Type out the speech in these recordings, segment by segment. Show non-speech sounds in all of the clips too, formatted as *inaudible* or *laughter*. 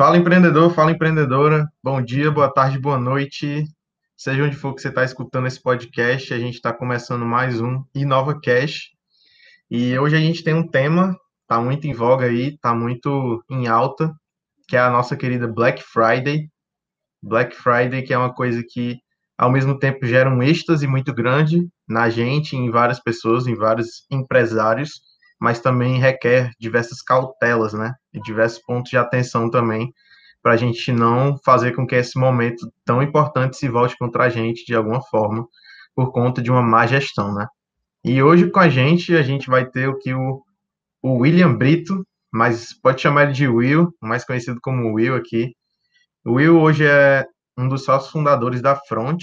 Fala empreendedor, fala empreendedora. Bom dia, boa tarde, boa noite. Seja onde for que você está escutando esse podcast, a gente está começando mais um Inova Cash. E hoje a gente tem um tema, está muito em voga aí, está muito em alta, que é a nossa querida Black Friday. Black Friday, que é uma coisa que ao mesmo tempo gera um êxtase muito grande na gente, em várias pessoas, em vários empresários, mas também requer diversas cautelas, né? E diversos pontos de atenção também, para a gente não fazer com que esse momento tão importante se volte contra a gente de alguma forma, por conta de uma má gestão, né? E hoje com a gente, a gente vai ter o que o, o William Brito, mas pode chamar ele de Will, mais conhecido como Will aqui. O Will hoje é um dos sócios fundadores da Front,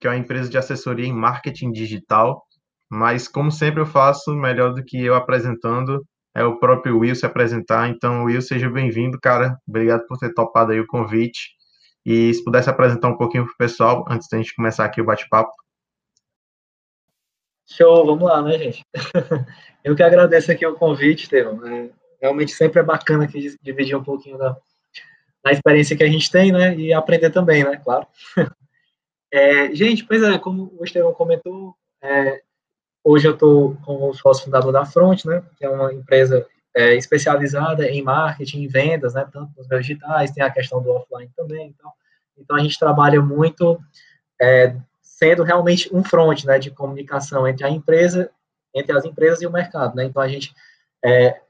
que é uma empresa de assessoria em marketing digital. Mas, como sempre eu faço, melhor do que eu apresentando, é o próprio Will se apresentar. Então, Will, seja bem-vindo, cara. Obrigado por ter topado aí o convite. E se pudesse apresentar um pouquinho para o pessoal, antes da gente começar aqui o bate-papo. Show, vamos lá, né, gente? *laughs* Eu que agradeço aqui o convite, Estevão. É, realmente sempre é bacana aqui dividir um pouquinho da, na experiência que a gente tem, né? E aprender também, né? Claro. *laughs* É, gente, pois é, como o Estevão comentou, é, hoje eu estou como sócio fundador da Front, né? Que é uma empresa é, especializada em marketing e vendas, né? Tanto nos digitais, tem a questão do offline também. Então, então a gente trabalha muito é, sendo realmente um front, né? De comunicação entre a empresa, entre as empresas e o mercado, né? Então a gente é,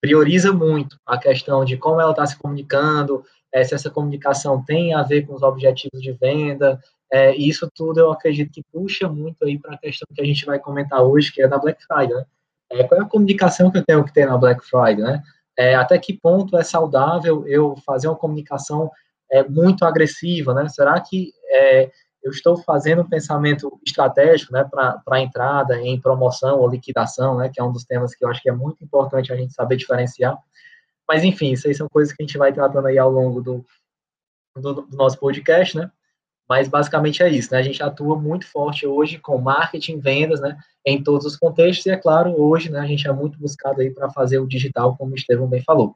prioriza muito a questão de como ela está se comunicando, é, se essa comunicação tem a ver com os objetivos de venda, é, e isso tudo eu acredito que puxa muito aí para a questão que a gente vai comentar hoje, que é da Black Friday, né? É, qual é a comunicação que eu tenho que ter na Black Friday, né? É, até que ponto é saudável eu fazer uma comunicação é, muito agressiva, né? Será que é, eu estou fazendo um pensamento estratégico, né, para a entrada em promoção ou liquidação, né, que é um dos temas que eu acho que é muito importante a gente saber diferenciar. Mas, enfim, isso aí são coisas que a gente vai tratando aí ao longo do, do, do nosso podcast, né? Mas, basicamente, é isso, né? A gente atua muito forte hoje com marketing, vendas, né, em todos os contextos, e, é claro, hoje, né, a gente é muito buscado aí para fazer o digital, como o Estevão bem falou.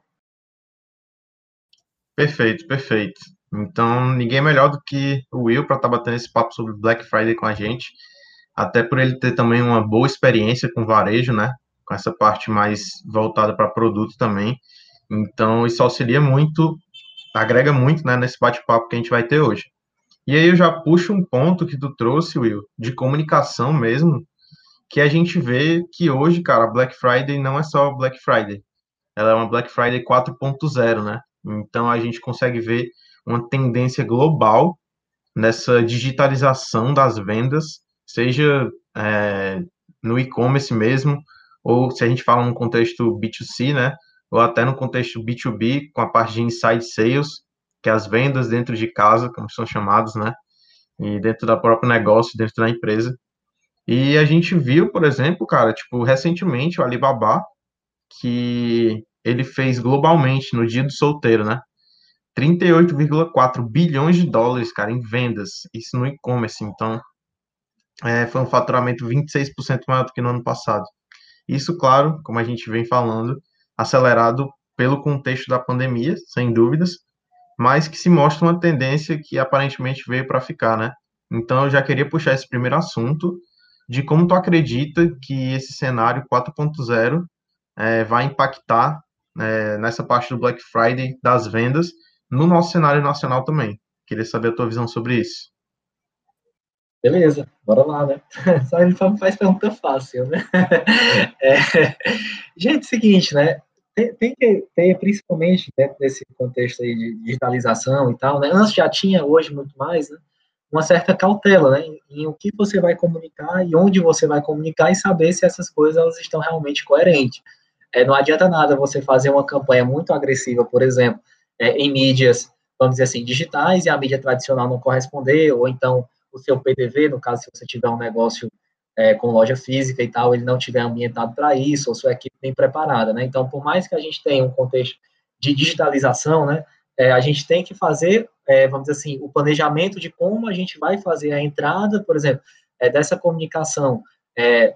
Perfeito, perfeito. Então, ninguém melhor do que o Will para estar tá batendo esse papo sobre Black Friday com a gente. Até por ele ter também uma boa experiência com varejo, né? Com essa parte mais voltada para produto também. Então, isso auxilia muito, agrega muito, né, nesse bate-papo que a gente vai ter hoje. E aí eu já puxo um ponto que tu trouxe, Will, de comunicação mesmo, que a gente vê que hoje, cara, Black Friday não é só Black Friday. Ela é uma Black Friday 4.0, né? Então a gente consegue ver uma tendência global nessa digitalização das vendas, seja é, no e-commerce mesmo, ou se a gente fala no contexto B2C, né? Ou até no contexto B2B, com a parte de inside sales, que é as vendas dentro de casa, como são chamadas, né? E dentro da própria negócio, dentro da empresa. E a gente viu, por exemplo, cara, tipo, recentemente o Alibaba, que ele fez globalmente no dia do solteiro, né? 38,4 bilhões de dólares, cara, em vendas, isso no e-commerce, então é, foi um faturamento 26% maior do que no ano passado. Isso, claro, como a gente vem falando, acelerado pelo contexto da pandemia, sem dúvidas, mas que se mostra uma tendência que aparentemente veio para ficar, né? Então eu já queria puxar esse primeiro assunto de como tu acredita que esse cenário 4.0 é, vai impactar é, nessa parte do Black Friday das vendas no nosso cenário nacional também. Queria saber a tua visão sobre isso. Beleza, bora lá, né? *laughs* Só ele faz pergunta fácil, né? *laughs* É, gente, seguinte, né? Tem, tem, que ter, principalmente dentro desse contexto aí de digitalização e tal, né? Antes já tinha, hoje muito mais, né? Uma certa cautela, né? Em, em o que você vai comunicar e onde você vai comunicar e saber se essas coisas elas estão realmente coerentes. É, não adianta nada você fazer uma campanha muito agressiva, por exemplo, é, em mídias, vamos dizer assim, digitais e a mídia tradicional não corresponder, ou então o seu PDV, no caso, se você tiver um negócio é, com loja física e tal, ele não tiver ambientado para isso, ou sua equipe bem preparada, né? Então, por mais que a gente tenha um contexto de digitalização, né, é, a gente tem que fazer, é, vamos dizer assim, o planejamento de como a gente vai fazer a entrada, por exemplo, é, dessa comunicação é,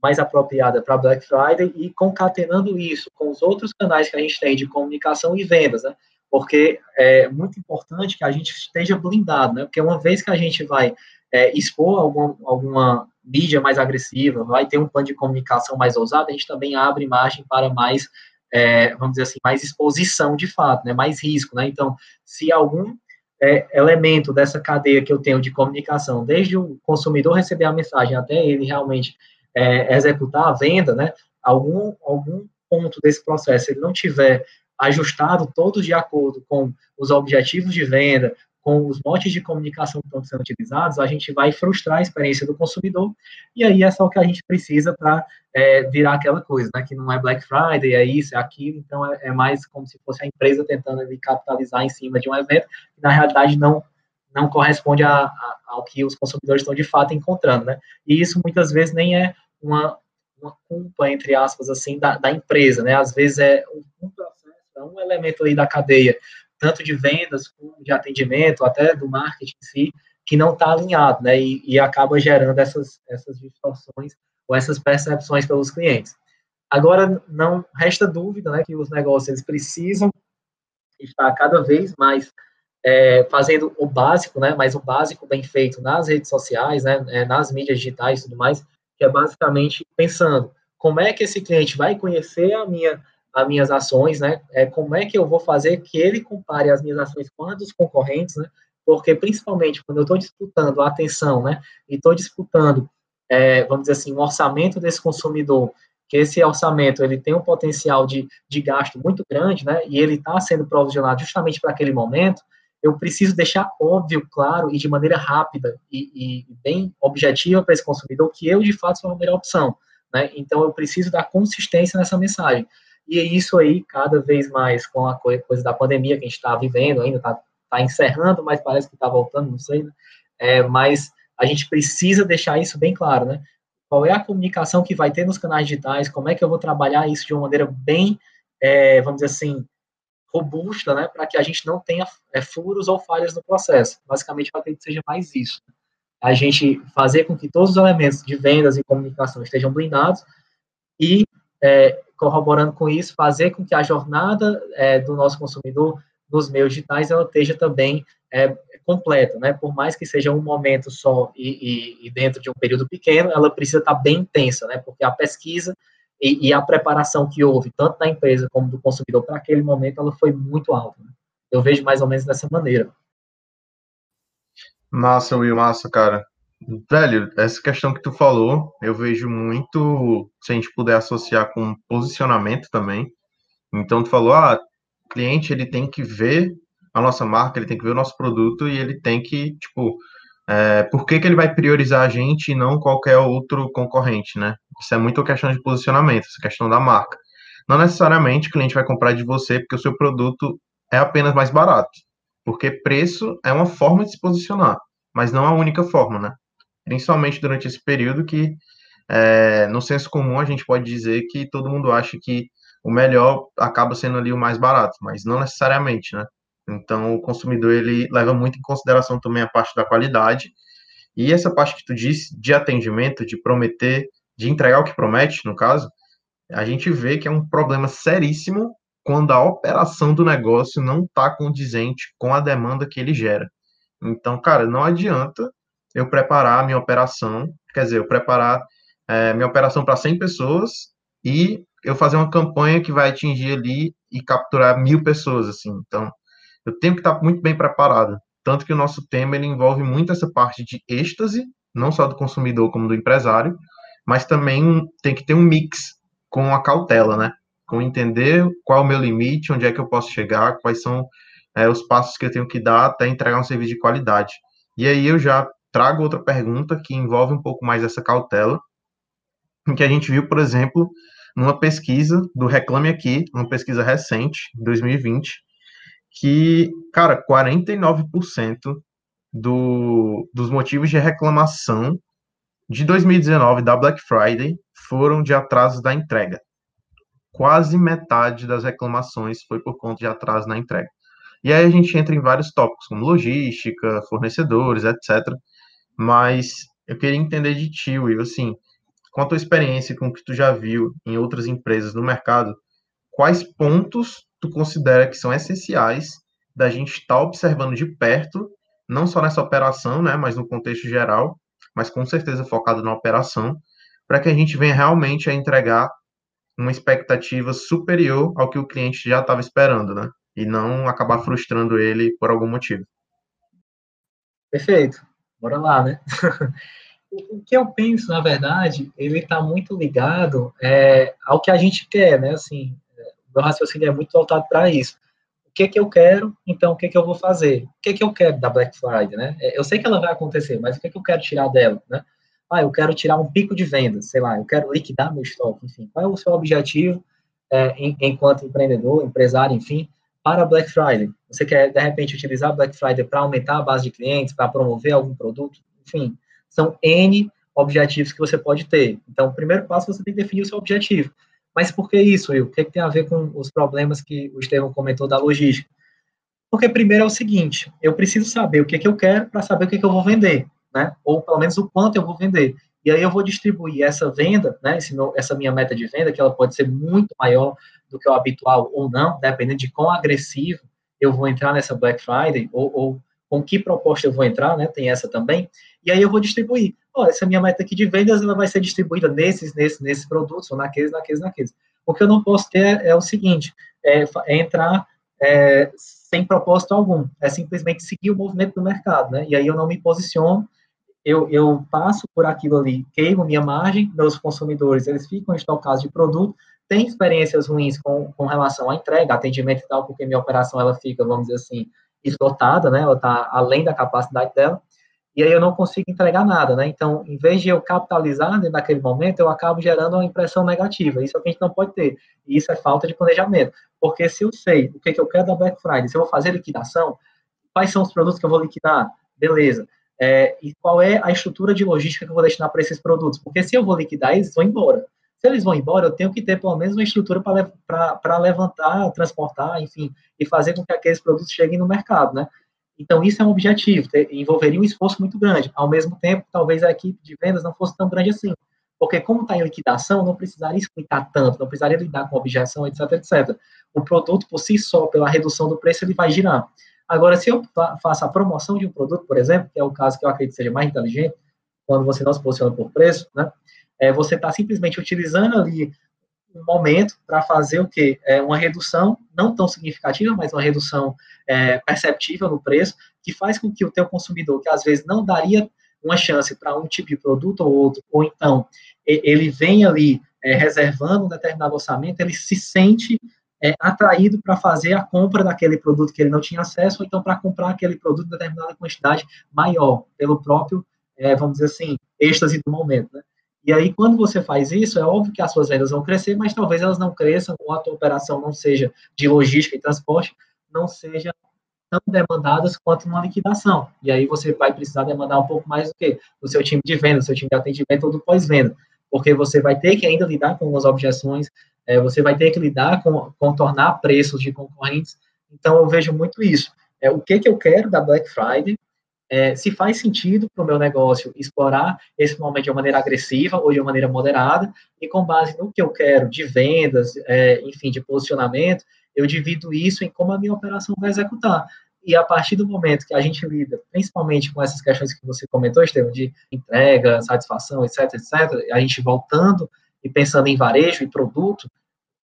mais apropriada para Black Friday e concatenando isso com os outros canais que a gente tem de comunicação e vendas, né? porque é muito importante que a gente esteja blindado, né? Porque uma vez que a gente vai é, expor algum, alguma mídia mais agressiva, vai ter um plano de comunicação mais ousado, a gente também abre margem para mais, é, vamos dizer assim, mais exposição de fato, né? Mais risco, né? Então, se algum é, elemento dessa cadeia que eu tenho de comunicação, desde o consumidor receber a mensagem até ele realmente é, executar a venda, né? Algum, algum ponto desse processo ele não tiver ajustado todos de acordo com os objetivos de venda, com os motes de comunicação que estão sendo utilizados, a gente vai frustrar a experiência do consumidor, e aí é só o que a gente precisa para é, virar aquela coisa, né, que não é Black Friday, é isso, é aquilo, então é, é mais como se fosse a empresa tentando ali, capitalizar em cima de um evento, que na realidade não, não corresponde a, a, ao que os consumidores estão de fato encontrando, né, e isso muitas vezes nem é uma, uma culpa, entre aspas, assim, da, da empresa, né, às vezes é um, processo, é um elemento aí da cadeia tanto de vendas como de atendimento, até do marketing em si, que não está alinhado, né, e, e, acaba gerando essas, essas distorções ou essas percepções pelos clientes. Agora, não resta dúvida, né, que os negócios eles precisam estar cada vez mais é, fazendo o básico, né, mas o básico bem feito nas redes sociais, né, é, nas mídias digitais e tudo mais, que é basicamente pensando como é que esse cliente vai conhecer a minha as minhas ações, né? É, como é que eu vou fazer que ele compare as minhas ações com as dos concorrentes, né? Porque, principalmente, quando eu estou disputando a atenção, né? E estou disputando, é, vamos dizer assim, um orçamento desse consumidor, que esse orçamento, ele tem um potencial de, de gasto muito grande, né? E ele está sendo provisionado justamente para aquele momento, eu preciso deixar óbvio, claro e de maneira rápida e, e bem objetiva para esse consumidor que eu, de fato, sou a melhor opção, né? Então, eu preciso dar consistência nessa mensagem. E isso aí, cada vez mais com a coisa da pandemia que a gente está vivendo ainda, está tá encerrando, mas parece que está voltando, não sei, né? É, mas a gente precisa deixar isso bem claro, né? Qual é a comunicação que vai ter nos canais digitais, como é que eu vou trabalhar isso de uma maneira bem, é, vamos dizer assim, robusta, né? Para que a gente não tenha é, furos ou falhas no processo. Basicamente, acredito que seja mais isso. A gente fazer com que todos os elementos de vendas e comunicação estejam blindados e é, corroborando com isso, fazer com que a jornada é, do nosso consumidor nos meios digitais ela esteja também é, completa, né? Por mais que seja um momento só e, e, e, dentro de um período pequeno, ela precisa estar bem intensa, né? Porque a pesquisa e, e a preparação que houve, tanto da empresa como do consumidor para aquele momento, ela foi muito alta. Né? Eu vejo mais ou menos dessa maneira. Massa, Will, massa, cara. Velho, essa questão que tu falou, eu vejo muito, se a gente puder associar com posicionamento também. Então, tu falou, ah, cliente, ele tem que ver a nossa marca, ele tem que ver o nosso produto e ele tem que, tipo, é, por que, que ele vai priorizar a gente e não qualquer outro concorrente, né? Isso é muito questão de posicionamento, essa questão da marca. Não necessariamente o cliente vai comprar de você porque o seu produto é apenas mais barato, porque preço é uma forma de se posicionar, mas não a única forma, né? Principalmente durante esse período que, é, no senso comum, a gente pode dizer que todo mundo acha que o melhor acaba sendo ali o mais barato, mas não necessariamente, né? Então, o consumidor, ele leva muito em consideração também a parte da qualidade, e essa parte que tu disse de atendimento, de prometer, de entregar o que promete, no caso, a gente vê que é um problema seríssimo quando a operação do negócio não está condizente com a demanda que ele gera. Então, cara, não adianta eu preparar a minha operação, quer dizer, eu preparar é, minha operação para 100 pessoas e eu fazer uma campanha que vai atingir ali e capturar mil pessoas, assim. Então, eu tenho que estar muito bem preparado. Tanto que o nosso tema ele envolve muito essa parte de êxtase, não só do consumidor como do empresário, mas também tem que ter um mix com a cautela, né? Com entender qual é o meu limite, onde é que eu posso chegar, quais são é, os passos que eu tenho que dar até entregar um serviço de qualidade. E aí eu já trago outra pergunta que envolve um pouco mais essa cautela, em que a gente viu, por exemplo, numa pesquisa do Reclame Aqui, uma pesquisa recente, 2020, que, cara, 49% do, dos motivos de reclamação de 2019 da Black Friday foram de atrasos da entrega. Quase metade das reclamações foi por conta de atraso na entrega. E aí a gente entra em vários tópicos, como logística, fornecedores, etc. Mas eu queria entender de ti, Will, assim, com a tua experiência, com o que tu já viu em outras empresas no mercado, quais pontos tu considera que são essenciais da gente estar tá observando de perto, não só nessa operação, né, mas no contexto geral, mas com certeza focado na operação, para que a gente venha realmente a entregar uma expectativa superior ao que o cliente já estava esperando, né? E não acabar frustrando ele por algum motivo. Perfeito. Bora lá, né? *laughs* o que eu penso, na verdade, ele está muito ligado é, ao que a gente quer, né? Assim, o meu raciocínio é muito voltado para isso. O que que eu quero, então o que que eu vou fazer? O que que eu quero da Black Friday, né? É, eu sei que ela vai acontecer, mas o que que eu quero tirar dela, né? Ah, eu quero tirar um pico de vendas, sei lá, eu quero liquidar meu estoque, enfim. Qual é o seu objetivo é, enquanto empreendedor, empresário, enfim, para Black Friday? Você quer, de repente, utilizar Black Friday para aumentar a base de clientes, para promover algum produto? Enfim, são N objetivos que você pode ter. Então, o primeiro passo, você tem que definir o seu objetivo. Mas por que isso, Will? O que, é que tem a ver com os problemas que o Estevão comentou da logística? Porque primeiro é o seguinte, eu preciso saber o que, é que eu quero para saber o que, é que eu vou vender, né? Ou pelo menos o quanto eu vou vender. E aí eu vou distribuir essa venda, né? Meu, essa minha meta de venda, que ela pode ser muito maior do que o habitual ou não, dependendo de quão agressivo eu vou entrar nessa Black Friday, ou, ou com que proposta eu vou entrar, né? Tem essa também. E aí eu vou distribuir. Essa minha meta aqui de vendas, ela vai ser distribuída nesses, nesses, nesses produtos, ou naqueles, naqueles, naqueles. O que eu não posso ter é, o seguinte, é, é entrar é, sem propósito algum. É simplesmente seguir o movimento do mercado, né? E aí eu não me posiciono, eu, eu passo por aquilo ali, queimo minha margem, meus consumidores, eles ficam estocados de produto, tem experiências ruins com, com relação à entrega, atendimento e tal, porque minha operação, ela fica, vamos dizer assim, esgotada, né? Ela está além da capacidade dela. E aí eu não consigo entregar nada, né? Então, em vez de eu capitalizar naquele momento, eu acabo gerando uma impressão negativa. Isso é o que a gente não pode ter. E isso é falta de planejamento. Porque se eu sei o que, que eu quero da Black Friday, se eu vou fazer liquidação, quais são os produtos que eu vou liquidar? Beleza. É, e qual é a estrutura de logística que eu vou destinar para esses produtos? Porque se eu vou liquidar, eles vão embora. Se eles vão embora, eu tenho que ter pelo menos uma estrutura para levantar, transportar, enfim, e fazer com que aqueles produtos cheguem no mercado, né? Então, isso é um objetivo, ter, envolveria um esforço muito grande. Ao mesmo tempo, talvez a equipe de vendas não fosse tão grande assim. Porque, como está em liquidação, não precisaria explicar tanto, não precisaria lidar com objeção, etc, etc. O produto, por si só, pela redução do preço, ele vai girar. Agora, se eu faço a promoção de um produto, por exemplo, que é o caso que eu acredito seja mais inteligente, quando você não se posiciona por preço, né? É, você está simplesmente utilizando ali um momento para fazer o quê? É uma redução, não tão significativa, mas uma redução é, perceptível no preço, que faz com que o teu consumidor, que às vezes não daria uma chance para um tipo de produto ou outro, ou então ele vem ali é, reservando um determinado orçamento, ele se sente é, atraído para fazer a compra daquele produto que ele não tinha acesso, ou então para comprar aquele produto em determinada quantidade maior, pelo próprio, é, vamos dizer assim, êxtase do momento, né? E aí, quando você faz isso, é óbvio que as suas vendas vão crescer, mas talvez elas não cresçam, ou a tua operação não seja de logística e transporte, não seja tão demandadas quanto uma liquidação. E aí você vai precisar demandar um pouco mais do que do seu time de venda, do seu time de atendimento ou do pós-venda, porque você vai ter que ainda lidar com as objeções, é, você vai ter que lidar com contornar preços de concorrentes. Então, eu vejo muito isso. É, o que, que eu quero da Black Friday, é, se faz sentido para o meu negócio explorar esse momento de uma maneira agressiva ou de uma maneira moderada, e com base no que eu quero de vendas, é, enfim, de posicionamento, eu divido isso em como a minha operação vai executar. E a partir do momento que a gente lida, principalmente com essas questões que você comentou, Estevam, de entrega, satisfação, etc, etc, a gente voltando e pensando em varejo e produto,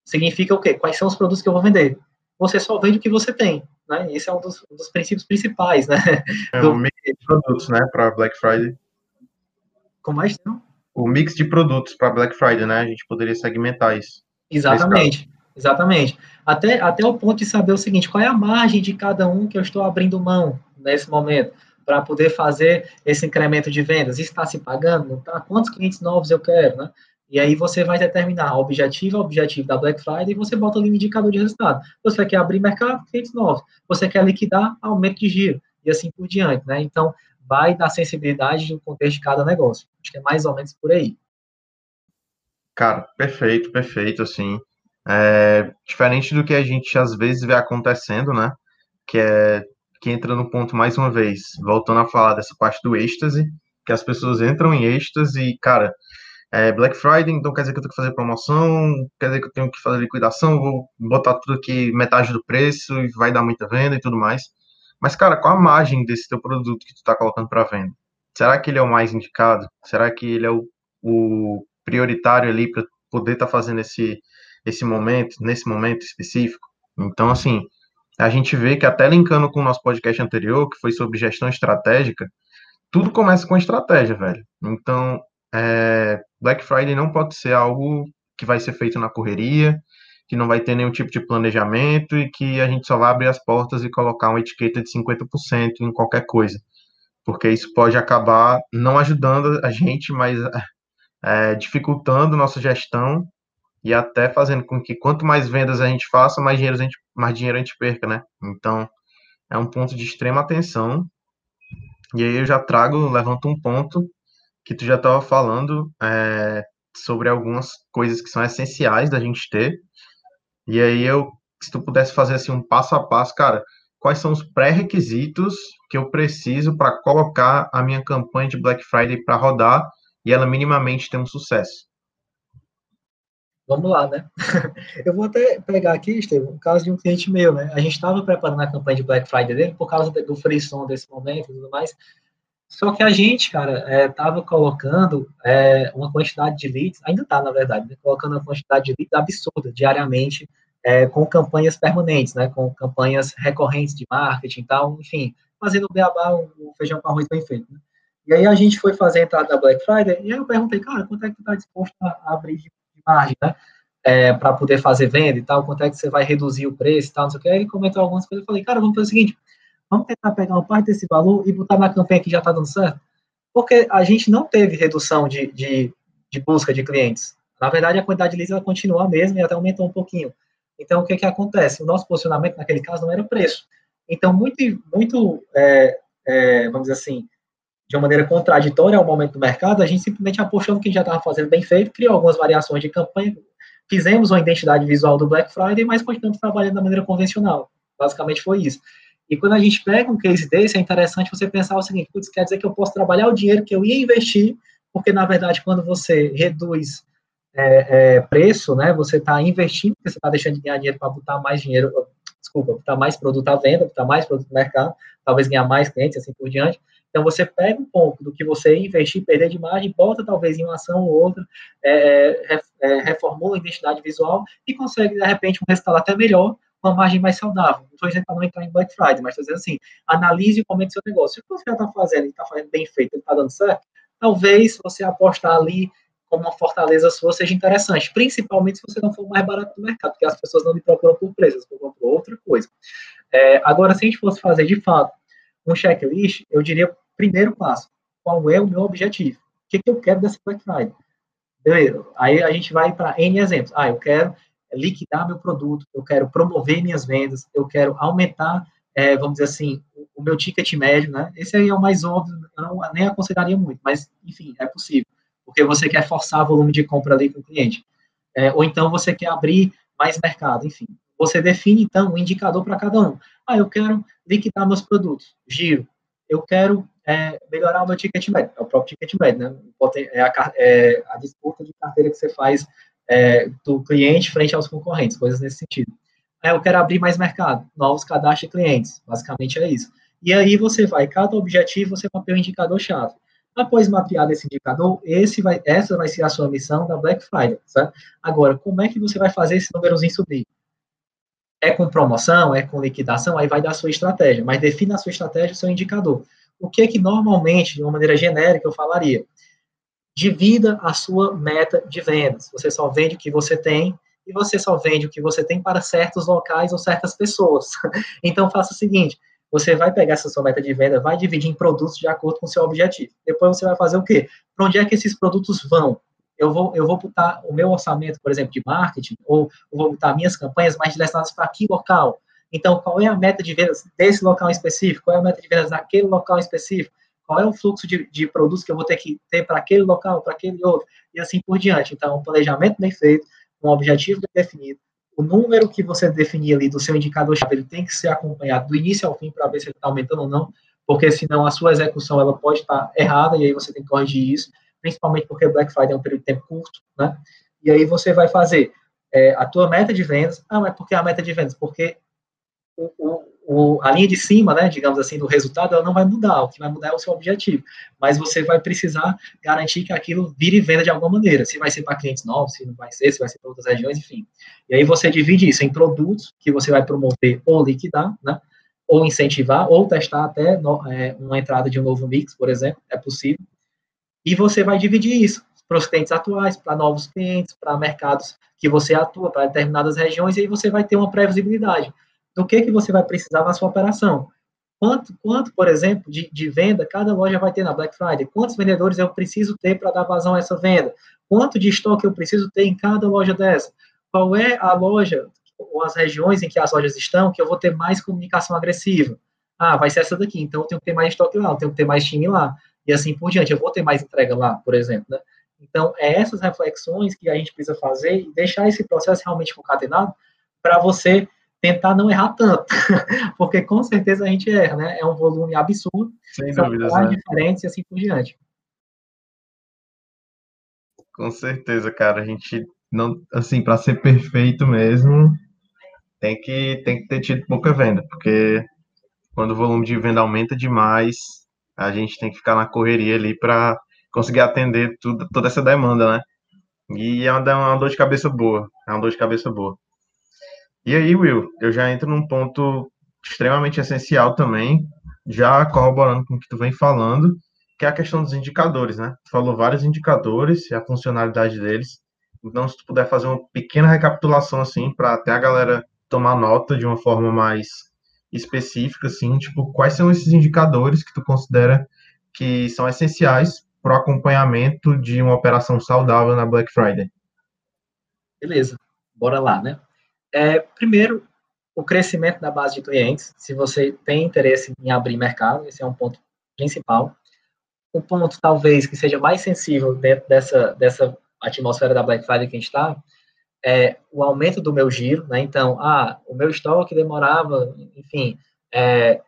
significa o quê? Quais são os produtos que eu vou vender? Você só vende o que você tem. Né? Esse é um dos, um dos princípios principais, né? É Do... um mix de produtos, né, para Black Friday. Como mais não? O mix de produtos para Black Friday, né? A gente poderia segmentar isso. Exatamente, exatamente. Até, até o ponto de saber o seguinte, qual é a margem de cada um que eu estou abrindo mão nesse momento para poder fazer esse incremento de vendas? Está se pagando? Tá? Quantos clientes novos eu quero, né? E aí você vai determinar o objetivo, o objetivo da Black Friday, e você bota ali um indicador de resultado. Você quer abrir mercado, clientes novos. Você quer liquidar, aumento de giro. E assim por diante, né? Então, vai da sensibilidade do contexto de cada negócio. Acho que é mais ou menos por aí. Cara, perfeito, perfeito, assim. É, diferente do que a gente às vezes vê acontecendo, né? Que é que entra no ponto mais uma vez, voltando a falar dessa parte do êxtase, que as pessoas entram em êxtase e, cara, é Black Friday, então quer dizer que eu tenho que fazer promoção, quer dizer que eu tenho que fazer liquidação, vou botar tudo aqui metade do preço e vai dar muita venda e tudo mais. Mas, cara, qual a margem desse teu produto que tu está colocando para venda? Será que ele é o mais indicado? Será que ele é o, o prioritário ali para poder estar tá fazendo esse, esse momento, nesse momento específico? Então, assim, a gente vê que até linkando com o nosso podcast anterior, que foi sobre gestão estratégica, tudo começa com estratégia, velho. Então, é, Black Friday não pode ser algo que vai ser feito na correria, que não vai ter nenhum tipo de planejamento e que a gente só vai abrir as portas e colocar uma etiqueta de 50% em qualquer coisa. Porque isso pode acabar não ajudando a gente, mas é, *laughs* dificultando nossa gestão e até fazendo com que quanto mais vendas a gente faça, mais dinheiro a gente, mais dinheiro a gente perca, né? Então, é um ponto de extrema atenção. E aí eu já trago, levanto um ponto que tu já estava falando é, sobre algumas coisas que são essenciais da gente ter. E aí eu, se tu pudesse fazer assim um passo a passo, cara, quais são os pré-requisitos que eu preciso para colocar a minha campanha de Black Friday para rodar e ela minimamente ter um sucesso? Vamos lá, né? *laughs* Eu vou até pegar aqui, Estevam, um caso de um cliente meu, né? A gente estava preparando a campanha de Black Friday dele por causa do frisson desse momento e tudo mais. Só que a gente, cara, estava é, colocando é, uma quantidade de leads, ainda está, na verdade, né? colocando uma quantidade de leads absurda diariamente, é, com campanhas permanentes, né? Com campanhas recorrentes de marketing e tal, enfim, fazendo o beabá, o feijão com arroz bem feito, né? E aí a gente foi fazer a entrada da Black Friday, e aí eu perguntei, cara, quanto é que tu está disposto a abrir de margem, né? É, para poder fazer venda e tal, quanto é que você vai reduzir o preço e tal, não sei o que. Aí ele comentou algumas coisas, eu falei, cara, vamos fazer o seguinte, vamos tentar pegar uma parte desse valor e botar na campanha que já está dando certo. Porque a gente não teve redução de, de, de, busca de clientes. Na verdade, a quantidade de leads ela continua a mesma e até aumentou um pouquinho. Então, o que que acontece? O nosso posicionamento naquele caso não era o preço. Então, muito, muito é, é, vamos dizer assim, de uma maneira contraditória ao momento do mercado, a gente simplesmente apostou no que já estava fazendo bem feito, criou algumas variações de campanha, fizemos uma identidade visual do Black Friday, mas continuamos trabalhando da maneira convencional. Basicamente foi isso. E quando a gente pega um case desse, é interessante você pensar o seguinte: putz, quer dizer que eu posso trabalhar o dinheiro que eu ia investir, porque na verdade, quando você reduz é, é, preço, né, você está investindo, você está deixando de ganhar dinheiro para botar mais dinheiro, desculpa, botar mais produto à venda, botar mais produto no mercado, talvez ganhar mais clientes, assim por diante. Então, você pega um pouco do que você investir, perder de margem, bota talvez em uma ação ou outra, é, é, reformula a identidade visual e consegue, de repente, um resultado até melhor, uma margem mais saudável. Não estou dizendo para não entrar em Black Friday, mas estou dizendo assim, analise o momento do seu negócio. Se o que você está fazendo, está fazendo bem feito, está dando certo, talvez você apostar ali como uma fortaleza sua seja interessante, principalmente se você não for mais barato do mercado, porque as pessoas não me procuram por preço, elas procuram por outra coisa. É, agora, se a gente fosse fazer de fato um checklist, eu diria primeiro passo, qual é o meu objetivo? O que, que eu quero dessa Black Friday? Beleza, aí a gente vai para N exemplos. Ah, eu quero liquidar meu produto, eu quero promover minhas vendas, eu quero aumentar, é, vamos dizer assim, o, o, meu ticket médio, né? Esse aí é o mais óbvio, eu não, nem aconselharia muito, mas, enfim, é possível, porque você quer forçar volume de compra ali com o cliente. É, ou então você quer abrir mais mercado, enfim. Você define, então, um indicador para cada um. Ah, eu quero liquidar meus produtos, giro. Eu quero é, melhorar o meu ticket médio, é o próprio ticket médio, né? É a, é a disputa de carteira que você faz é, do cliente frente aos concorrentes, coisas nesse sentido. É, eu quero abrir mais mercado, novos cadastros de clientes, basicamente é isso. E aí você vai, cada objetivo, você mapeia um indicador-chave. Após mapear esse indicador, esse vai, essa vai ser a sua missão da Black Friday, certo? Agora, como é que você vai fazer esse númerozinho subir? É com promoção, é com liquidação, aí vai dar a sua estratégia, mas defina a sua estratégia, o seu indicador. O que é que normalmente, de uma maneira genérica, eu falaria? Divida a sua meta de vendas. Você só vende o que você tem e você só vende o que você tem para certos locais ou certas pessoas. *laughs* Então, faça o seguinte: você vai pegar essa sua meta de venda, vai dividir em produtos de acordo com o seu objetivo. Depois você vai fazer o quê? Para onde é que esses produtos vão? Eu vou, eu vou botar o meu orçamento, por exemplo, de marketing, ou eu vou botar minhas campanhas mais direcionadas para que local? Então, qual é a meta de vendas desse local específico? Qual é a meta de vendas daquele local específico? Qual é o fluxo de, de produtos que eu vou ter que ter para aquele local, para aquele outro? E assim por diante. Então, um planejamento bem feito, um objetivo bem definido, o número que você definir ali do seu indicador-chave, ele tem que ser acompanhado do início ao fim para ver se ele está aumentando ou não, porque senão a sua execução ela pode estar errada e aí você tem que corrigir isso, principalmente porque Black Friday é um período de tempo curto, né? E aí você vai fazer é, a tua meta de vendas. Ah, mas por que a meta de vendas? Porque o, o, o, a linha de cima, né, digamos assim, do resultado, ela não vai mudar. O que vai mudar é o seu objetivo. Mas você vai precisar garantir que aquilo vire venda de alguma maneira. Se vai ser para clientes novos, se não vai ser, se vai ser para outras regiões, enfim. E aí você divide isso em produtos que você vai promover ou liquidar, né? Ou incentivar, ou testar até no, é, uma entrada de um novo mix, por exemplo, é possível. E você vai dividir isso para os clientes atuais, para novos clientes, para mercados que você atua, para determinadas regiões, e aí você vai ter uma previsibilidade do que, que você vai precisar na sua operação. Quanto, quanto por exemplo, de, de venda cada loja vai ter na Black Friday? Quantos vendedores eu preciso ter para dar vazão a essa venda? Quanto de estoque eu preciso ter em cada loja dessa? Qual é a loja ou as regiões em que as lojas estão que eu vou ter mais comunicação agressiva? Ah, vai ser essa daqui, então eu tenho que ter mais estoque lá, eu tenho que ter mais time lá, e assim por diante. Eu vou ter mais entrega lá, por exemplo, né? Então, é essas reflexões que a gente precisa fazer e deixar esse processo realmente concatenado para você tentar não errar tanto, *laughs* porque com certeza a gente erra, né? É um volume absurdo, Sem são dúvidas, né? diferentes e assim por diante. Com certeza, cara. A gente não, assim, para ser perfeito mesmo, tem que tem que ter tido pouca venda, porque quando o volume de venda aumenta demais, a gente tem que ficar na correria ali para conseguir atender tudo, toda essa demanda, né? E é uma, é uma dor de cabeça boa, é uma dor de cabeça boa. E aí, Will, eu já entro num ponto extremamente essencial também, já corroborando com o que tu vem falando, que é a questão dos indicadores, né? Tu falou vários indicadores e a funcionalidade deles. Então, se tu puder fazer uma pequena recapitulação, assim, para até a galera tomar nota de uma forma mais específica, assim, tipo, quais são esses indicadores que tu considera que são essenciais para o acompanhamento de uma operação saudável na Black Friday? Beleza, bora lá, né? É, primeiro, o crescimento da base de clientes. Se você tem interesse em abrir mercado, esse é um ponto principal. O ponto, talvez, que seja mais sensível dentro dessa, dessa atmosfera da Black Friday que a gente está, é o aumento do meu giro, né? Então, ah, o meu estoque demorava, enfim, é,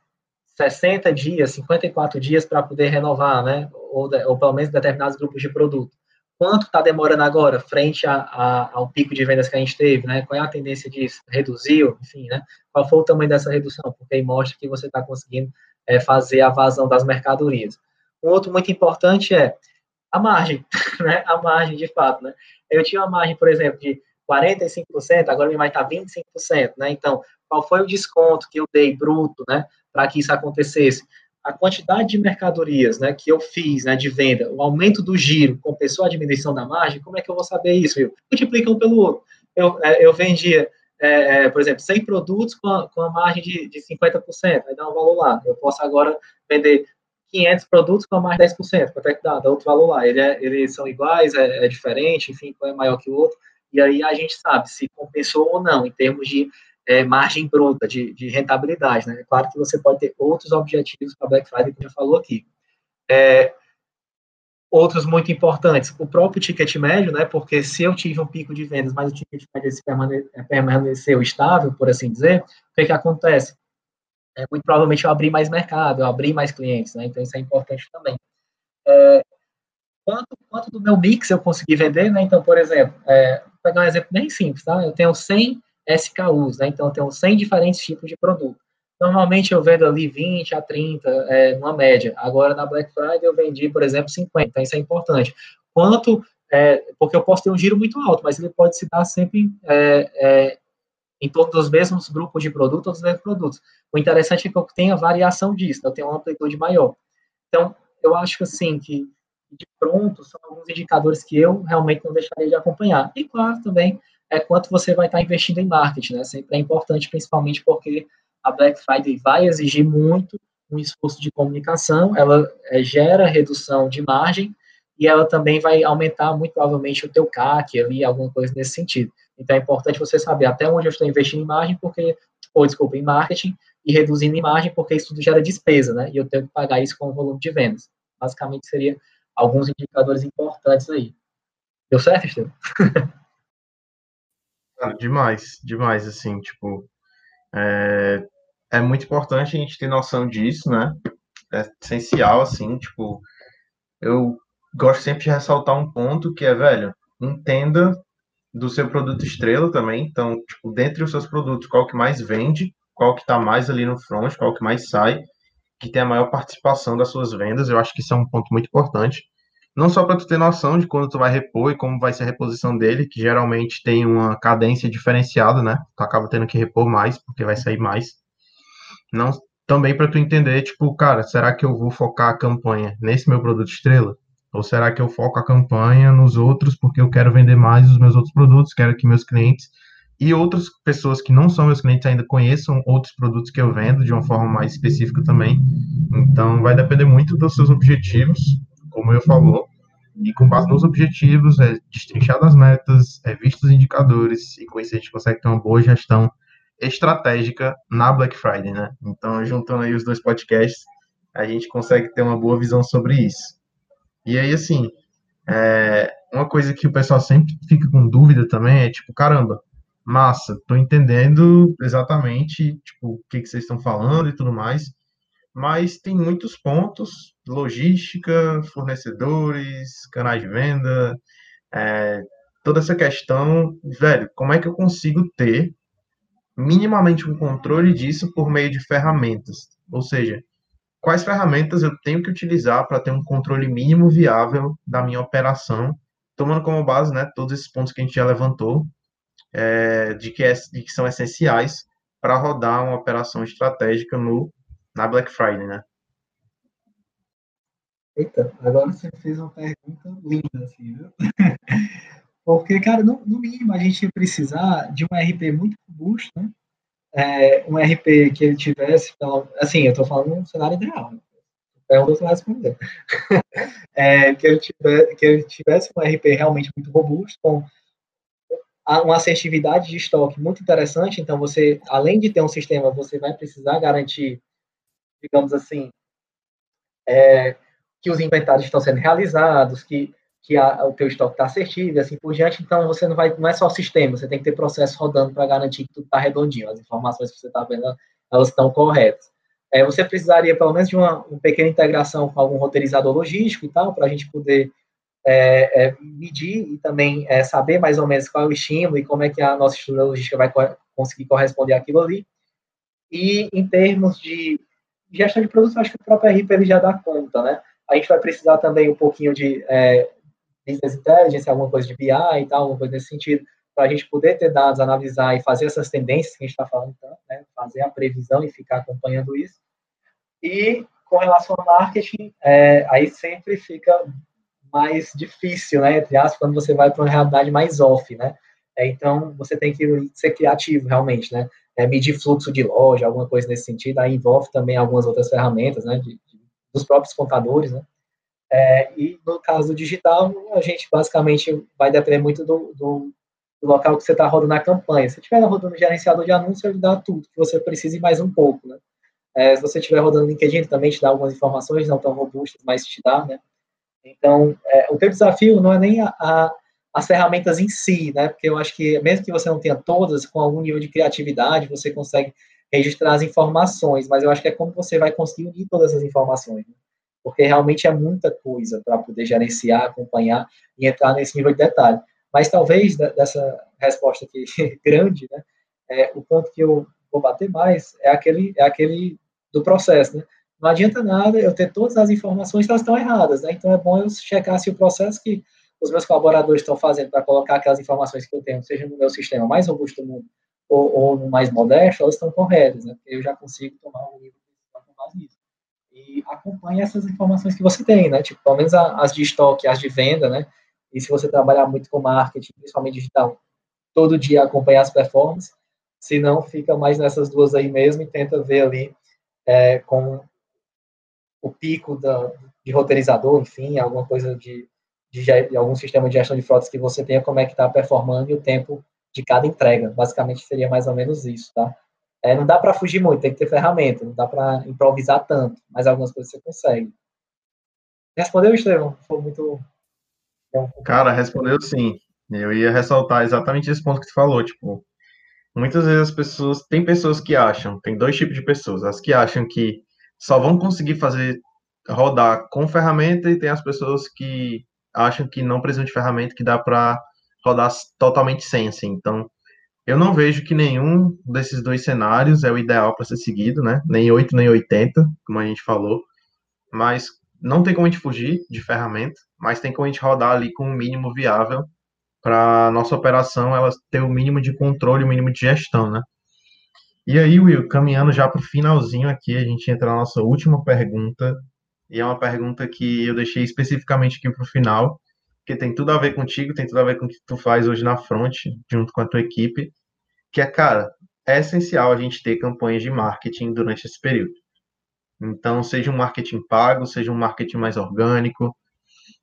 60 dias, 54 dias para poder renovar, né? Ou, ou pelo menos determinados grupos de produto quanto está demorando agora frente a, a, ao pico de vendas que a gente teve, né? Qual é a tendência disso? Reduziu? Enfim, né? Qual foi o tamanho dessa redução? Porque aí mostra que você está conseguindo é, fazer a vazão das mercadorias. Um outro muito importante é a margem, *laughs* né? A margem, de fato, né? Eu tinha uma margem, por exemplo, de 45%, agora vai estar 25%, né? Então, qual foi o desconto que eu dei bruto, né? Para que isso acontecesse? A quantidade de mercadorias né, que eu fiz né, de venda, o aumento do giro compensou a diminuição da margem, como é que eu vou saber isso? Viu? Multiplica um pelo outro. Eu, é, eu vendia, é, é, por exemplo, 100 produtos com a, com a margem de, de 50%, vai dar um valor lá. Eu posso agora vender 500 produtos com a margem de 10%, quanto é que dá? Dá outro valor lá. Ele é, eles são iguais, é, é diferente, enfim, qual é maior que o outro, e aí a gente sabe se compensou ou não, em termos de é, margem bruta de, de, rentabilidade. Né? É claro que você pode ter outros objetivos para Black Friday, como já falou aqui. É, outros muito importantes, o próprio ticket médio, né? Porque se eu tive um pico de vendas, mas o ticket médio permane permaneceu estável, por assim dizer, o que, que acontece? É, muito provavelmente eu abri mais mercado, eu abri mais clientes, né? Então isso é importante também. É, quanto, quanto do meu mix eu consegui vender, né? Então, por exemplo, é, vou pegar um exemplo bem simples, tá? Eu tenho 100 SKUs, né? Então, eu tenho 100 diferentes tipos de produto. Normalmente, eu vendo ali 20 a 30, é, numa média. Agora, na Black Friday, eu vendi, por exemplo, 50. Então, isso é importante. Quanto, é, porque eu posso ter um giro muito alto, mas ele pode se dar sempre é, é em torno dos mesmos grupos de produtos ou dos mesmos produtos. O interessante é que eu tenha variação disso, eu tenho uma amplitude maior. Então, eu acho assim que de pronto são alguns indicadores que eu realmente não deixaria de acompanhar. E claro, também é quanto você vai estar investindo em marketing, né? Sempre é importante, principalmente porque a Black Friday vai exigir muito um esforço de comunicação, ela é, gera redução de margem e ela também vai aumentar muito provavelmente o teu CAC ali, alguma coisa nesse sentido. Então é importante você saber até onde eu estou investindo em margem, porque, ou desculpa, em marketing, e reduzindo em margem, porque isso tudo gera despesa, né? E eu tenho que pagar isso com o volume de vendas. Basicamente seria alguns indicadores importantes aí. Deu certo, Estevam? *laughs* Cara, demais, demais, assim, tipo, é, é muito importante a gente ter noção disso, né? É essencial, assim, tipo, eu gosto sempre de ressaltar um ponto que é, velho, entenda do seu produto estrela também. Então, tipo, dentre os seus produtos, qual que mais vende, qual que está mais ali no front, qual que mais sai, que tem a maior participação das suas vendas. Eu acho que isso é um ponto muito importante. Não só para tu ter noção de quando tu vai repor e como vai ser a reposição dele, que geralmente tem uma cadência diferenciada, né? Tu acaba tendo que repor mais, porque vai sair mais. Não, também para tu entender, tipo, cara, será que eu vou focar a campanha nesse meu produto estrela? Ou será que eu foco a campanha nos outros porque eu quero vender mais os meus outros produtos, quero que meus clientes e outras pessoas que não são meus clientes ainda conheçam outros produtos que eu vendo de uma forma mais específica também. Então, vai depender muito dos seus objetivos, como eu falou, e com base nos objetivos, é destrinchar as metas, é visto os indicadores, e com isso a gente consegue ter uma boa gestão estratégica na Black Friday, né? Então, juntando aí os dois podcasts, a gente consegue ter uma boa visão sobre isso. E aí, assim, é, uma coisa que o pessoal sempre fica com dúvida também é, tipo, caramba, massa, tô entendendo exatamente, tipo, o que, que vocês estão falando e tudo mais, mas tem muitos pontos, logística, fornecedores, canais de venda, é, toda essa questão, velho, como é que eu consigo ter minimamente um controle disso por meio de ferramentas? Ou seja, quais ferramentas eu tenho que utilizar para ter um controle mínimo viável da minha operação, tomando como base, né, todos esses pontos que a gente já levantou, é, de, que é, de que são essenciais para rodar uma operação estratégica no, na Black Friday, né? Eita, agora você fez uma pergunta linda, assim, viu? *laughs* Porque, cara, no, no, mínimo a gente ia precisar de um RP muito robusto, né? É, um RP que ele tivesse, assim, eu estou falando um cenário ideal, né? dos vai responder. *laughs* é, que, ele tivesse, que ele tivesse um RP realmente muito robusto, com uma assertividade de estoque muito interessante. Então, você, além de ter um sistema, você vai precisar garantir, digamos assim, é, que os inventários estão sendo realizados, que, que a, o teu estoque está assertivo e assim por diante. Então, você não vai, não é só o sistema, você tem que ter processo rodando para garantir que tudo está redondinho, as informações que você está vendo, elas estão corretas. É, você precisaria, pelo menos, de uma, uma pequena integração com algum roteirizador logístico e tal, para a gente poder é, é, medir e também é, saber mais ou menos qual é o estímulo e como é que a nossa estrutura logística vai co conseguir corresponder àquilo ali. E em termos de gestão de produtos, acho que o próprio ele já dá conta, né? A gente vai precisar também um pouquinho de é, business intelligence, alguma coisa de BI e tal, alguma coisa nesse sentido, para a gente poder ter dados, analisar e fazer essas tendências que a gente está falando, então, né? fazer a previsão e ficar acompanhando isso. E com relação ao marketing, é, aí sempre fica mais difícil, né, entre aspas, quando você vai para uma realidade mais off, né? É, então, você tem que ser criativo, realmente, né? É, medir fluxo de loja, alguma coisa nesse sentido, aí envolve também algumas outras ferramentas, né, de, de, dos próprios contadores, né? É, e no caso digital, a gente basicamente vai depender muito do, do, do local que você está rodando a campanha. Se estiver rodando o gerenciador de anúncios, ele dá tudo que você precisa e mais um pouco, né? É, se você estiver rodando LinkedIn, também te dá algumas informações, não tão robustas, mas te dá, né? Então, é, o teu desafio não é nem a, a, as ferramentas em si, né? Porque eu acho que, mesmo que você não tenha todas, com algum nível de criatividade, você consegue registrar as informações, mas eu acho que é como você vai conseguir unir todas as informações, né? porque realmente é muita coisa para poder gerenciar, acompanhar e entrar nesse nível de detalhe. Mas talvez dessa resposta aqui *laughs* grande, né, é, o ponto que eu vou bater mais é aquele, é aquele do processo, né? Não adianta nada eu ter todas as informações elas estão erradas, né? Então é bom eu checar se o processo que os meus colaboradores estão fazendo para colocar aquelas informações que eu tenho, seja no meu sistema mais robusto do mundo ou, ou no mais modesto, elas estão corretas, né? Eu já consigo tomar um livro com base nisso. E acompanhe essas informações que você tem, né? Tipo, pelo menos as de estoque, as de venda, né? E se você trabalhar muito com marketing, principalmente digital, todo dia acompanhar as performances, se não, fica mais nessas duas aí mesmo e tenta ver ali é, com o pico da, de roteirizador, enfim, alguma coisa de, de, algum sistema de gestão de frotas que você tenha, como é que está performando e o tempo de cada entrega. Basicamente seria mais ou menos isso, tá? É, não dá para fugir muito, tem que ter ferramenta, não dá para improvisar tanto, mas algumas coisas você consegue. Respondeu, Estevão? Foi muito. Cara, respondeu sim. Eu ia ressaltar exatamente esse ponto que tu falou, tipo, muitas vezes as pessoas, tem pessoas que acham, tem dois tipos de pessoas, as que acham que só vão conseguir fazer rodar com ferramenta e tem as pessoas que acham que não precisam de ferramenta, que dá para rodar totalmente sem, assim. Então, eu não vejo que nenhum desses dois cenários é o ideal para ser seguido, né? Nem 8, nem 80, como a gente falou. Mas não tem como a gente fugir de ferramenta, mas tem como a gente rodar ali com o mínimo viável para nossa operação ela ter o mínimo de controle, o mínimo de gestão, né? E aí, Will, caminhando já para o finalzinho aqui, a gente entra na nossa última pergunta, e é uma pergunta que eu deixei especificamente aqui para o final, que tem tudo a ver contigo, tem tudo a ver com o que tu faz hoje na front, junto com a tua equipe, que é, cara, é essencial a gente ter campanhas de marketing durante esse período. Então, seja um marketing pago, seja um marketing mais orgânico,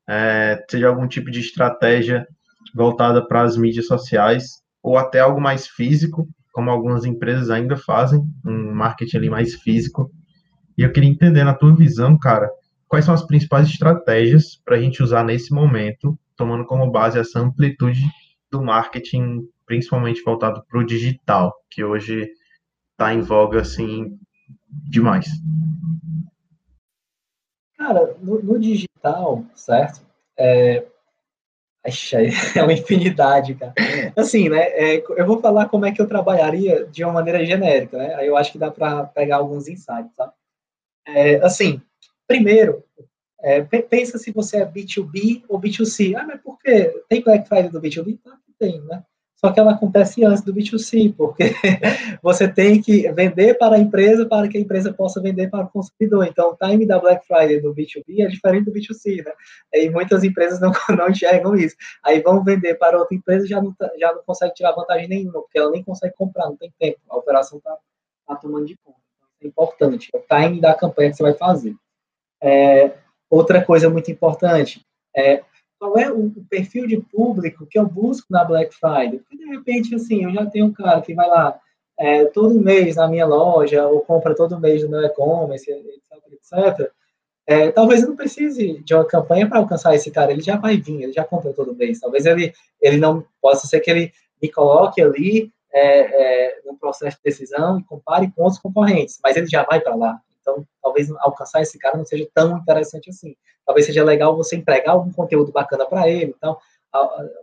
é, seja algum tipo de estratégia voltada para as mídias sociais, ou até algo mais físico, como algumas empresas ainda fazem, um marketing ali mais físico. E eu queria entender, na tua visão, cara, quais são as principais estratégias para a gente usar nesse momento, tomando como base essa amplitude do marketing, principalmente voltado para o digital, que hoje está em voga, assim, demais. Cara, no, no digital, certo? É, *laughs* é uma infinidade, cara. Assim, né? É, eu vou falar como é que eu trabalharia de uma maneira genérica, né? Aí eu acho que dá para pegar alguns insights, tá? É, assim, primeiro, é, pensa se você é B2B ou B2C. Ah, mas por quê? Tem Black Friday do B2B? Tá, tem, né? Só que ela acontece antes do B2C, porque *laughs* você tem que vender para a empresa para que a empresa possa vender para o consumidor. Então, o time da Black Friday do B2B é diferente do B2C, né? E muitas empresas não, *laughs* não enxergam isso. Aí vão vender para outra empresa já não, tá, já não consegue tirar vantagem nenhuma, porque ela nem consegue comprar, não tem tempo. A operação está tá tomando de conta. É importante, é o time da campanha que você vai fazer. É, outra coisa muito importante é qual é o, perfil de público que eu busco na Black Friday. Porque, de repente, assim, eu já tenho um cara que vai lá é, todo mês na minha loja, ou compra todo mês no meu e-commerce, etc, etc. É, talvez eu não precise de uma campanha para alcançar esse cara, ele já vai vir, ele já compra todo mês. Talvez ele, ele não possa ser que ele me coloque ali é, é, no processo de decisão e compare com outros concorrentes, mas ele já vai para lá. Então, talvez alcançar esse cara não seja tão interessante assim. Talvez seja legal você entregar algum conteúdo bacana para ele. Então,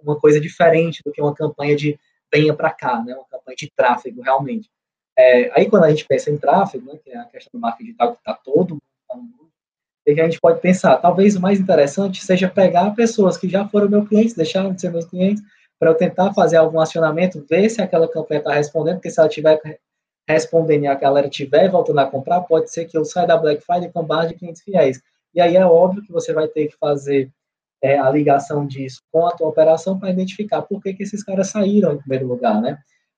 uma coisa diferente do que uma campanha de venha para cá, né? Uma campanha de tráfego, realmente. É, aí, quando a gente pensa em tráfego, né, que é a questão do marketing digital que está todo mundo é que a gente pode pensar, talvez o mais interessante seja pegar pessoas que já foram meus clientes, deixaram de ser meus clientes, para eu tentar fazer algum acionamento, ver se aquela campanha está respondendo, porque se ela estiver respondendo e a galera estiver voltando a comprar, pode ser que eu saia da Black Friday com base de clientes fiéis. E aí é óbvio que você vai ter que fazer é, a ligação disso com a tua operação para identificar por que, que esses caras saíram em primeiro lugar, né?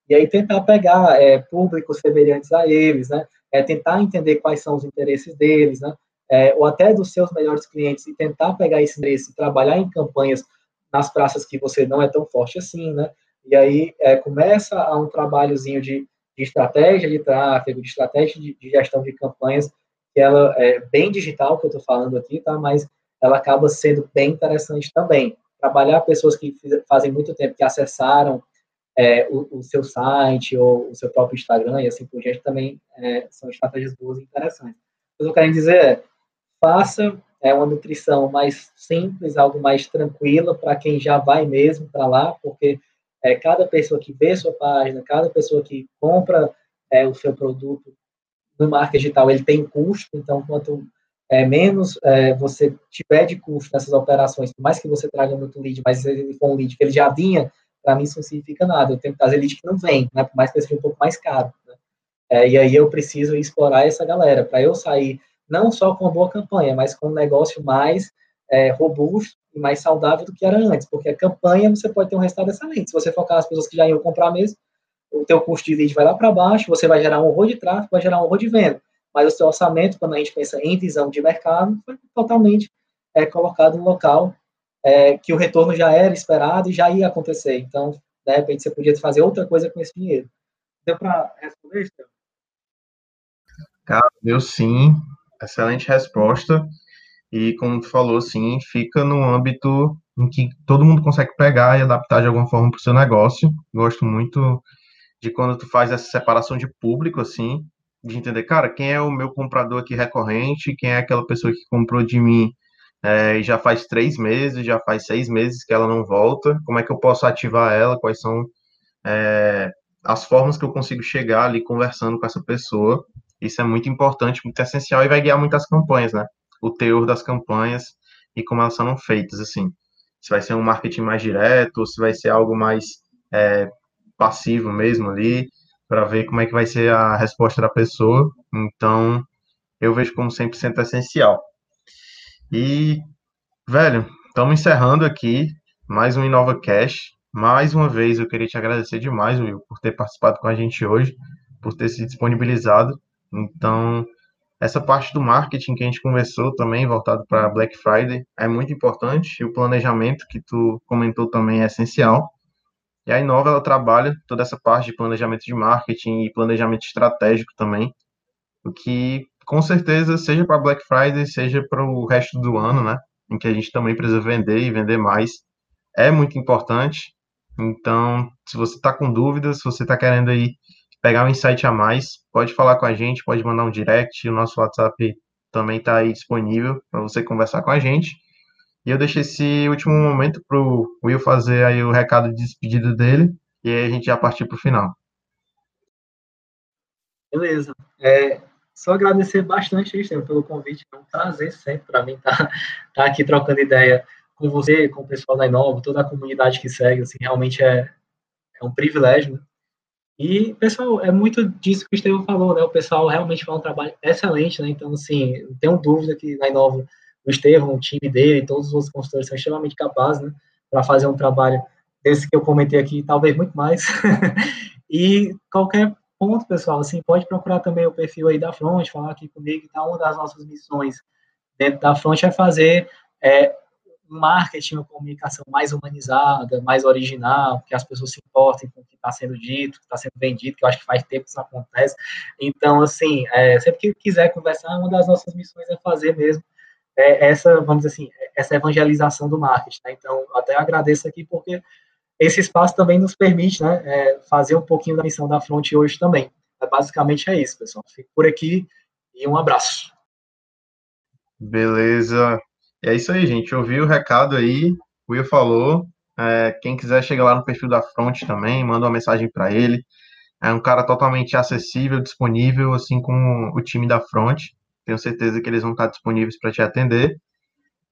E aí tentar pegar é, públicos semelhantes a eles, né? É, tentar entender quais são os interesses deles, né? É, ou até dos seus melhores clientes e tentar pegar esse interesse e trabalhar em campanhas nas praças que você não é tão forte assim, né? E aí é, começa a um trabalhozinho de de estratégia de tráfego, de estratégia de, de, gestão de campanhas, que ela é bem digital, que eu estou falando aqui, tá? Mas ela acaba sendo bem interessante também. Trabalhar pessoas que fazem muito tempo que acessaram é, o, o, seu site ou o seu próprio Instagram e assim por diante também é, são estratégias boas e interessantes. O que eu quero dizer é, faça é, uma nutrição mais simples, algo mais tranquila para quem já vai mesmo para lá, porque é, cada pessoa que vê sua página, cada pessoa que compra é, o seu produto no marketing digital, ele tem custo, então quanto é, menos é, você tiver de custo nessas operações, por mais que você traga muito lead, mas se ele for um lead que ele já vinha, para mim isso não significa nada, eu tenho que trazer lead que não vem, né, por mais que seja um pouco mais caro. Né? É, e aí eu preciso explorar essa galera, para eu sair não só com uma boa campanha, mas com um negócio mais é, robusto e mais saudável do que era antes, porque a campanha você pode ter um resultado excelente. Se você focar nas pessoas que já iam comprar mesmo, o teu custo de lead vai lá para baixo, você vai gerar um horror de tráfego, vai gerar um horror de venda. Mas o seu orçamento, quando a gente pensa em visão de mercado, foi totalmente é, colocado no local é, que o retorno já era esperado e já ia acontecer. Então, de repente, você podia fazer outra coisa com esse dinheiro. Deu para responder? Cara, deu sim. Excelente resposta. E como tu falou, assim, fica no âmbito em que todo mundo consegue pegar e adaptar de alguma forma para o seu negócio. Gosto muito de quando tu faz essa separação de público, assim, de entender, cara, quem é o meu comprador aqui recorrente, quem é aquela pessoa que comprou de mim é, já faz três meses, já faz seis meses que ela não volta, como é que eu posso ativar ela, quais são é, as formas que eu consigo chegar ali conversando com essa pessoa. Isso é muito importante, muito essencial e vai guiar muitas campanhas, né? O teor das campanhas e como elas são feitas, assim. Se vai ser um marketing mais direto, ou se vai ser algo mais é, passivo mesmo ali, para ver como é que vai ser a resposta da pessoa. Então, eu vejo como 100% essencial. E, velho, estamos encerrando aqui mais um Inova Cash. Mais uma vez, eu queria te agradecer demais, Will, por ter participado com a gente hoje, por ter se disponibilizado. Então, essa parte do marketing que a gente conversou também, voltado para Black Friday, é muito importante. E o planejamento que tu comentou também é essencial. E a Inova, ela trabalha toda essa parte de planejamento de marketing e planejamento estratégico também, o que com certeza, seja para Black Friday, seja para o resto do ano, né? Em que a gente também precisa vender e vender mais, é muito importante. Então, se você está com dúvidas, se você está querendo aí pegar um insight a mais, pode falar com a gente, pode mandar um direct, o nosso WhatsApp também está aí disponível para você conversar com a gente. E eu deixei esse último momento para o Will fazer aí o recado de despedida dele, e aí a gente já partir para o final. Beleza. É, só agradecer bastante, Estevam, pelo convite. É um prazer sempre para mim estar tá, tá aqui trocando ideia com você, com o pessoal da Inova, toda a comunidade que segue. Assim, realmente é, é um privilégio. Né? E, pessoal, é muito disso que o Estevam falou, né? O pessoal realmente faz um trabalho excelente, né? Então, assim, não tenho dúvida que na Inova o Estevam, o time dele, todos os outros consultores são extremamente capazes, né? Para fazer um trabalho desse que eu comentei aqui, talvez muito mais. *laughs* e qualquer ponto, pessoal, assim, pode procurar também o perfil aí da Front, falar aqui comigo, tá? Uma das nossas missões dentro da Front é fazer é, marketing, uma comunicação mais humanizada, mais original, que as pessoas se importem com o que está sendo dito, que está sendo vendido, que eu acho que faz tempo que isso acontece. Então, assim, é, sempre que quiser conversar, uma das nossas missões é fazer mesmo é, essa, vamos dizer assim, essa evangelização do marketing. Né? Então, até agradeço aqui porque esse espaço também nos permite né, é, fazer um pouquinho da missão da Fronte hoje também. É, basicamente é isso, pessoal. Fico por aqui e um abraço. Beleza. É isso aí, gente. Ouvi o recado aí, o Will falou. É, quem quiser chega lá no perfil da Fronte também, manda uma mensagem para ele. É um cara totalmente acessível, disponível, assim como o time da Fronte. Tenho certeza que eles vão estar disponíveis para te atender.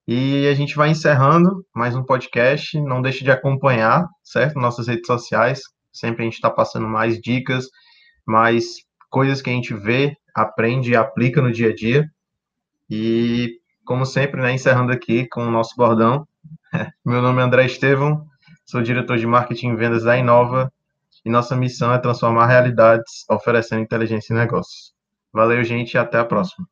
E a gente vai encerrando mais um podcast. Não deixe de acompanhar, certo? Nossas redes sociais. Sempre a gente está passando mais dicas, mais coisas que a gente vê, aprende e aplica no dia a dia. E, como sempre, né, encerrando aqui com o nosso bordão. *laughs* Meu nome é André Estevam, sou diretor de marketing e vendas da Inova. E nossa missão é transformar realidades oferecendo inteligência em negócios. Valeu, gente, e até a próxima.